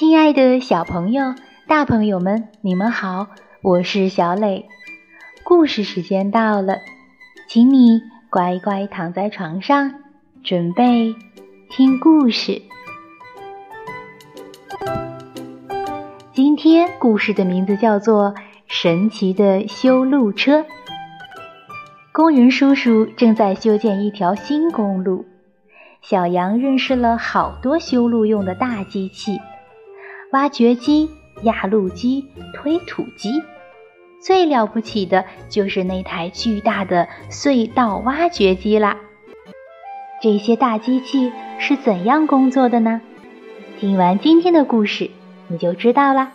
亲爱的小朋友、大朋友们，你们好，我是小磊。故事时间到了，请你乖乖躺在床上，准备听故事。今天故事的名字叫做《神奇的修路车》。工人叔叔正在修建一条新公路，小羊认识了好多修路用的大机器。挖掘机、压路机、推土机，最了不起的就是那台巨大的隧道挖掘机啦。这些大机器是怎样工作的呢？听完今天的故事，你就知道了。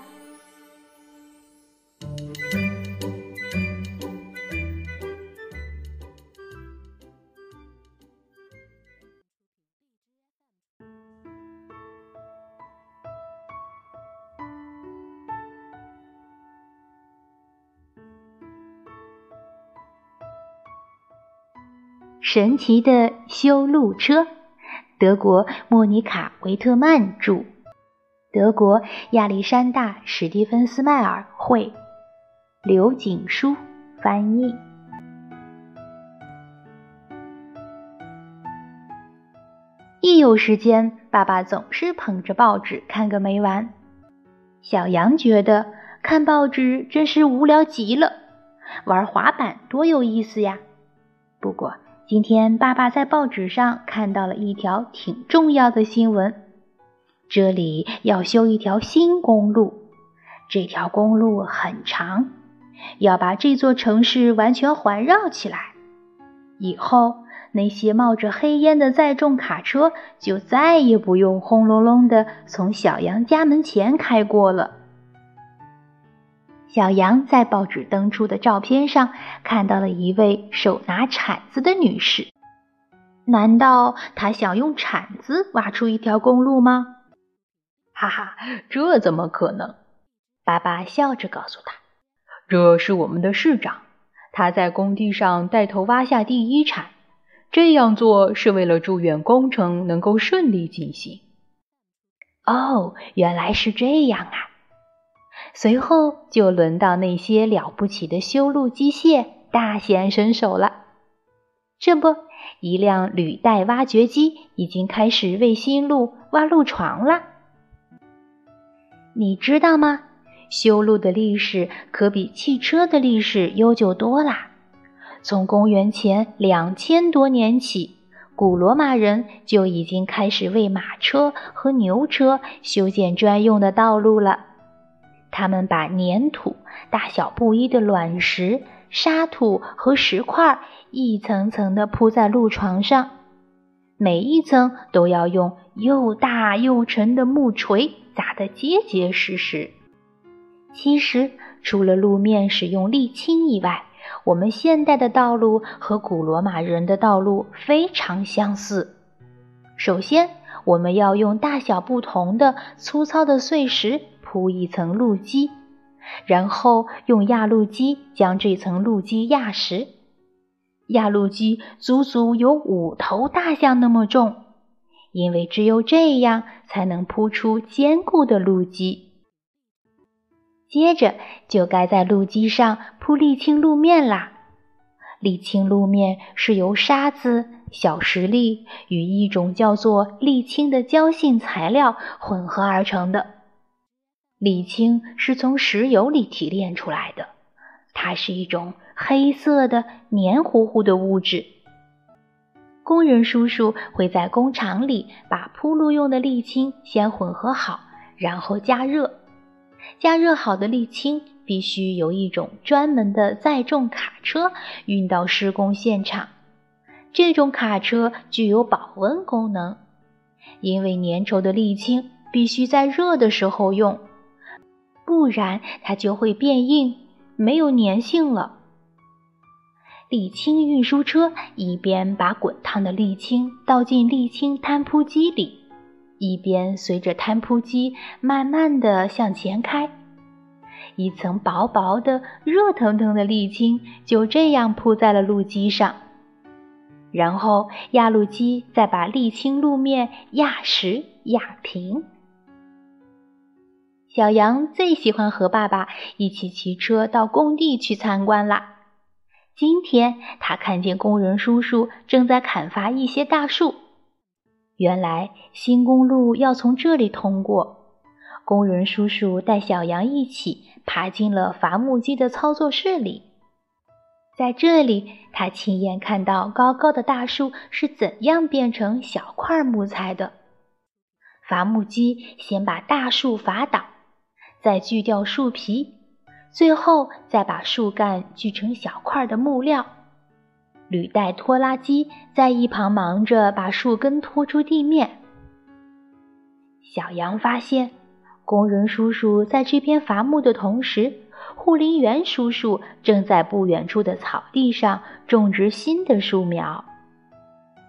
神奇的修路车，德国莫妮卡·维特曼著，德国亚历山大·史蒂芬斯迈尔绘，刘景书翻译。一有时间，爸爸总是捧着报纸看个没完。小羊觉得看报纸真是无聊极了，玩滑板多有意思呀！不过，今天爸爸在报纸上看到了一条挺重要的新闻，这里要修一条新公路，这条公路很长，要把这座城市完全环绕起来。以后那些冒着黑烟的载重卡车就再也不用轰隆隆的从小杨家门前开过了。小羊在报纸登出的照片上看到了一位手拿铲子的女士。难道她想用铲子挖出一条公路吗？哈哈，这怎么可能？爸爸笑着告诉他：“这是我们的市长，他在工地上带头挖下第一铲。这样做是为了祝愿工程能够顺利进行。”哦，原来是这样啊！随后就轮到那些了不起的修路机械大显身手了。这不，一辆履带挖掘机已经开始为新路挖路床了。你知道吗？修路的历史可比汽车的历史悠久多啦。从公元前两千多年起，古罗马人就已经开始为马车和牛车修建专用的道路了。他们把粘土、大小不一的卵石、沙土和石块一层层地铺在路床上，每一层都要用又大又沉的木锤砸得结结实实。其实，除了路面使用沥青以外，我们现代的道路和古罗马人的道路非常相似。首先，我们要用大小不同的粗糙的碎石。铺一层路基，然后用压路机将这层路基压实。压路机足足有五头大象那么重，因为只有这样才能铺出坚固的路基。接着就该在路基上铺沥青路面啦。沥青路面是由沙子、小石粒与一种叫做沥青的胶性材料混合而成的。沥青是从石油里提炼出来的，它是一种黑色的黏糊糊的物质。工人叔叔会在工厂里把铺路用的沥青先混合好，然后加热。加热好的沥青必须由一种专门的载重卡车运到施工现场。这种卡车具有保温功能，因为粘稠的沥青必须在热的时候用。不然它就会变硬，没有粘性了。沥青运输车一边把滚烫的沥青倒进沥青摊铺机里，一边随着摊铺机慢慢地向前开。一层薄薄的、热腾腾的沥青就这样铺在了路基上，然后压路机再把沥青路面压实、压平。小羊最喜欢和爸爸一起骑车到工地去参观啦。今天他看见工人叔叔正在砍伐一些大树。原来新公路要从这里通过。工人叔叔带小羊一起爬进了伐木机的操作室里。在这里，他亲眼看到高高的大树是怎样变成小块木材的。伐木机先把大树伐倒。再锯掉树皮，最后再把树干锯成小块的木料。履带拖拉机在一旁忙着把树根拖出地面。小羊发现，工人叔叔在这边伐木的同时，护林员叔叔正在不远处的草地上种植新的树苗。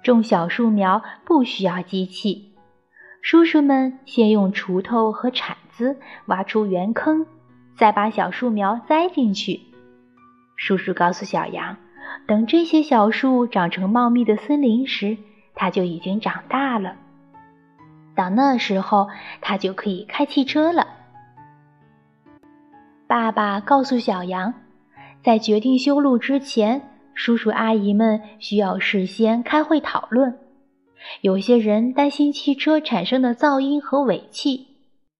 种小树苗不需要机器。叔叔们先用锄头和铲子挖出圆坑，再把小树苗栽进去。叔叔告诉小羊，等这些小树长成茂密的森林时，它就已经长大了。到那时候，它就可以开汽车了。爸爸告诉小羊，在决定修路之前，叔叔阿姨们需要事先开会讨论。有些人担心汽车产生的噪音和尾气，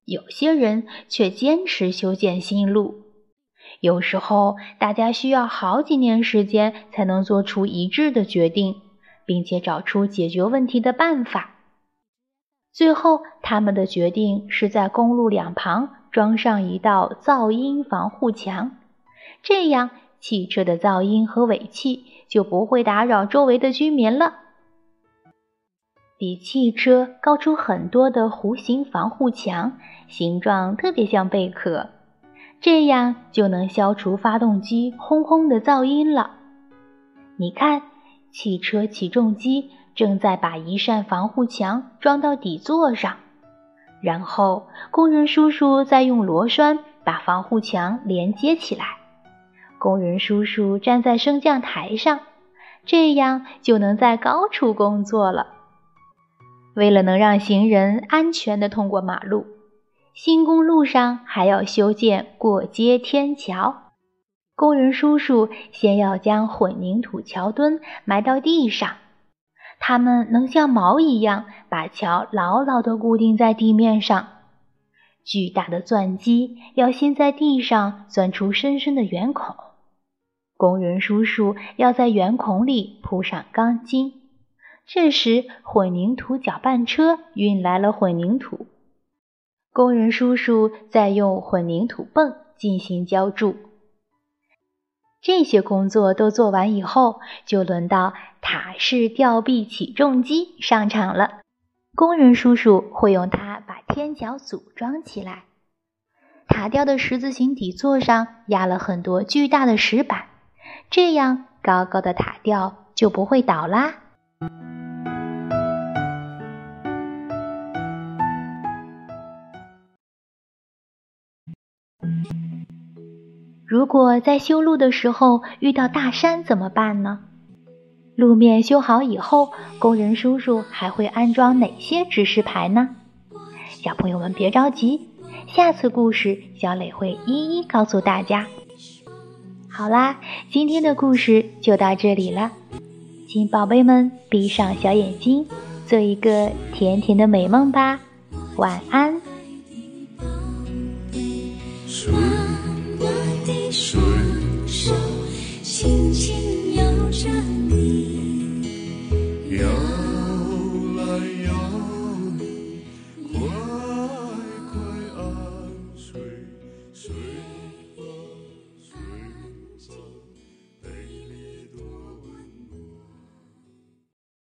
有些人却坚持修建新路。有时候，大家需要好几年时间才能做出一致的决定，并且找出解决问题的办法。最后，他们的决定是在公路两旁装上一道噪音防护墙，这样汽车的噪音和尾气就不会打扰周围的居民了。比汽车高出很多的弧形防护墙，形状特别像贝壳，这样就能消除发动机轰轰的噪音了。你看，汽车起重机正在把一扇防护墙装到底座上，然后工人叔叔在用螺栓把防护墙连接起来。工人叔叔站在升降台上，这样就能在高处工作了。为了能让行人安全地通过马路，新公路上还要修建过街天桥。工人叔叔先要将混凝土桥墩埋到地上，他们能像锚一样把桥牢牢地固定在地面上。巨大的钻机要先在地上钻出深深的圆孔，工人叔叔要在圆孔里铺上钢筋。这时，混凝土搅拌车运来了混凝土，工人叔叔在用混凝土泵进行浇筑。这些工作都做完以后，就轮到塔式吊臂起重机上场了。工人叔叔会用它把天桥组装起来。塔吊的十字形底座上压了很多巨大的石板，这样高高的塔吊就不会倒啦。如果在修路的时候遇到大山怎么办呢？路面修好以后，工人叔叔还会安装哪些指示牌呢？小朋友们别着急，下次故事小磊会一一告诉大家。好啦，今天的故事就到这里了，请宝贝们闭上小眼睛，做一个甜甜的美梦吧，晚安。